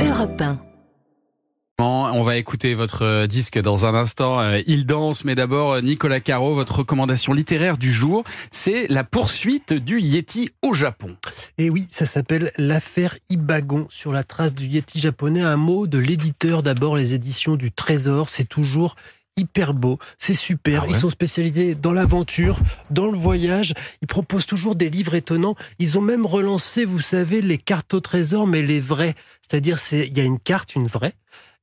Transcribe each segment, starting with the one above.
Europe 1. On va écouter votre euh, disque dans un instant. Euh, Il danse, mais d'abord, euh, Nicolas Caro, votre recommandation littéraire du jour, c'est la poursuite du Yeti au Japon. Et oui, ça s'appelle l'affaire Ibagon sur la trace du Yeti japonais. Un mot de l'éditeur d'abord, les éditions du Trésor. C'est toujours hyper beau, c'est super. Ah ouais Ils sont spécialisés dans l'aventure, dans le voyage. Ils proposent toujours des livres étonnants. Ils ont même relancé, vous savez, les cartes au trésor, mais les vraies. C'est-à-dire, c'est il y a une carte, une vraie.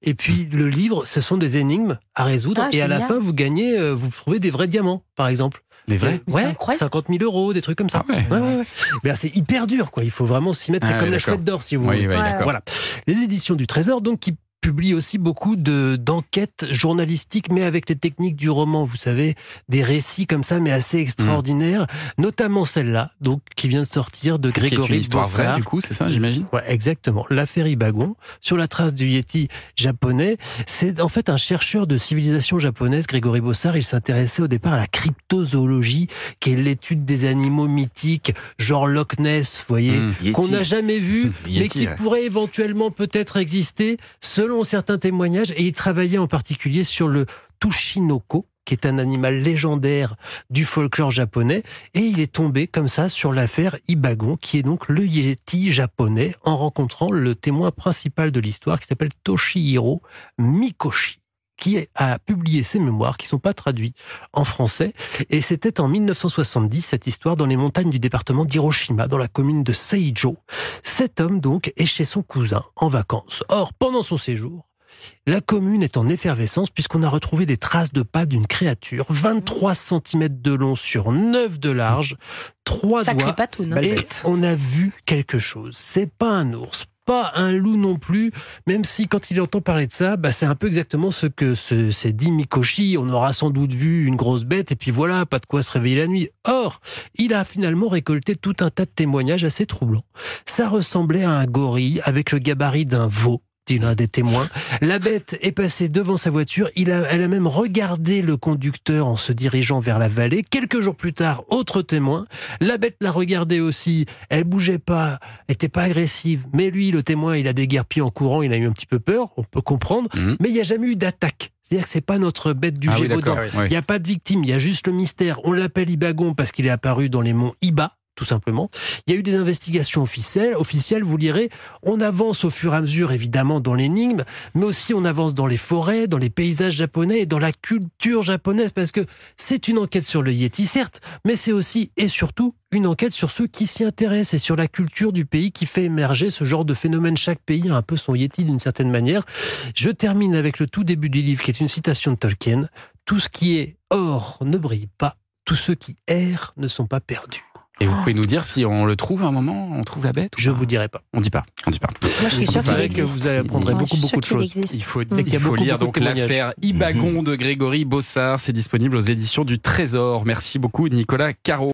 Et puis le livre, ce sont des énigmes à résoudre. Ah, et à la fin, vous gagnez, euh, vous trouvez des vrais diamants, par exemple. Les vrais Ouais, incroyable. 50 000 euros, des trucs comme ça. Ah ouais. Ouais, ouais, ouais. Ben, c'est hyper dur, quoi. Il faut vraiment s'y mettre. C'est Ah comme ouais, la chouette d'or, si vous Oui, voulez. oui, Ouais, d'accord. Voilà. Les éditions du Trésor, donc, qui publient aussi beaucoup de d'enquêtes journalistiques, mais avec les techniques du roman, vous savez, des récits comme ça, mais assez extraordinaires, notamment celle-là, donc qui vient de sortir de Grégory une histoire vraie, du coup, c'est ça, j'imagine? Ouais, exactement. L'affaire Ibagon, sur la trace du Yeti japonais. C'est en fait un chercheur de civilisation japonaise, Grégory Bossard. Il s'intéressait au départ à la cryptozoologie, qui est l'étude des animaux mythiques, genre Loch Ness, vous voyez, Mmh. qu'on n'a jamais vu, mais Yeti, qui ouais. pourrait éventuellement peut-être exister, selon certains témoignages. Et il travaillait en particulier sur le Tushinoko, qui est un animal légendaire du folklore japonais. Et il est tombé comme ça sur l'affaire Ibagon, qui est donc le Yeti japonais, en rencontrant le témoin principal de l'histoire, qui s'appelle Toshihiro Mikoshi qui a publié ses mémoires qui sont pas traduits en français et c'était en 1970 cette histoire dans les montagnes du département d'Hiroshima dans la commune de Seijo. Cet homme donc est chez son cousin en vacances. Or pendant son séjour, la commune est en effervescence puisqu'on a retrouvé des traces de pas d'une créature 23 cm de long sur 9 de large, trois Sacré doigts patoune. hein. et on a vu quelque chose. C'est pas un ours, pas un loup non plus, même si quand il entend parler de ça, bah, c'est un peu exactement ce que se- s'est dit Mikoshi. On aura sans doute vu une grosse bête et puis voilà, pas de quoi se réveiller la nuit. Or, il a finalement récolté tout un tas de témoignages assez troublants. Ça ressemblait à un gorille avec le gabarit d'un veau dit l'un des témoins. La bête est passée devant sa voiture. Il a, elle a même regardé le conducteur en se dirigeant vers la vallée. Quelques jours plus tard, autre témoin. La bête l'a regardé aussi. Elle bougeait pas, était pas agressive. Mais lui, le témoin, il a déguerpi en courant. Il a eu un petit peu peur. On peut comprendre. Mhm. Mais il n'y a jamais eu d'attaque. C'est-à-dire que c'est pas notre bête du Ah Gévaudan. Il n'y a pas de victime, il y a juste le mystère. On l'appelle Ibagon parce qu'il est apparu dans les monts Iba, tout simplement. Il y a eu des investigations officielles, officielles, vous lirez. On avance au fur et à mesure, évidemment, dans l'énigme, mais aussi on avance dans les forêts, dans les paysages japonais et dans la culture japonaise, parce que c'est une enquête sur le Yeti, certes, mais c'est aussi et surtout une enquête sur ceux qui s'y intéressent et sur la culture du pays qui fait émerger ce genre de phénomène. Chaque pays a un peu son Yeti d'une certaine manière. Je termine avec le tout début du livre, qui est une citation de Tolkien. Tout ce qui est or ne brille pas, tous ceux qui errent ne sont pas perdus. Et vous pouvez nous dire si on le trouve à un moment, on trouve la bête ou Je vous dirai pas. On dit pas, on dit pas. Moi, je suis paraît que vous apprendrez Ouais, beaucoup, beaucoup de choses. Il faut, il beaucoup, lire beaucoup donc l'affaire Ibagon de Grégory Bossard. C'est disponible aux éditions du Trésor. Merci beaucoup Nicolas Caro.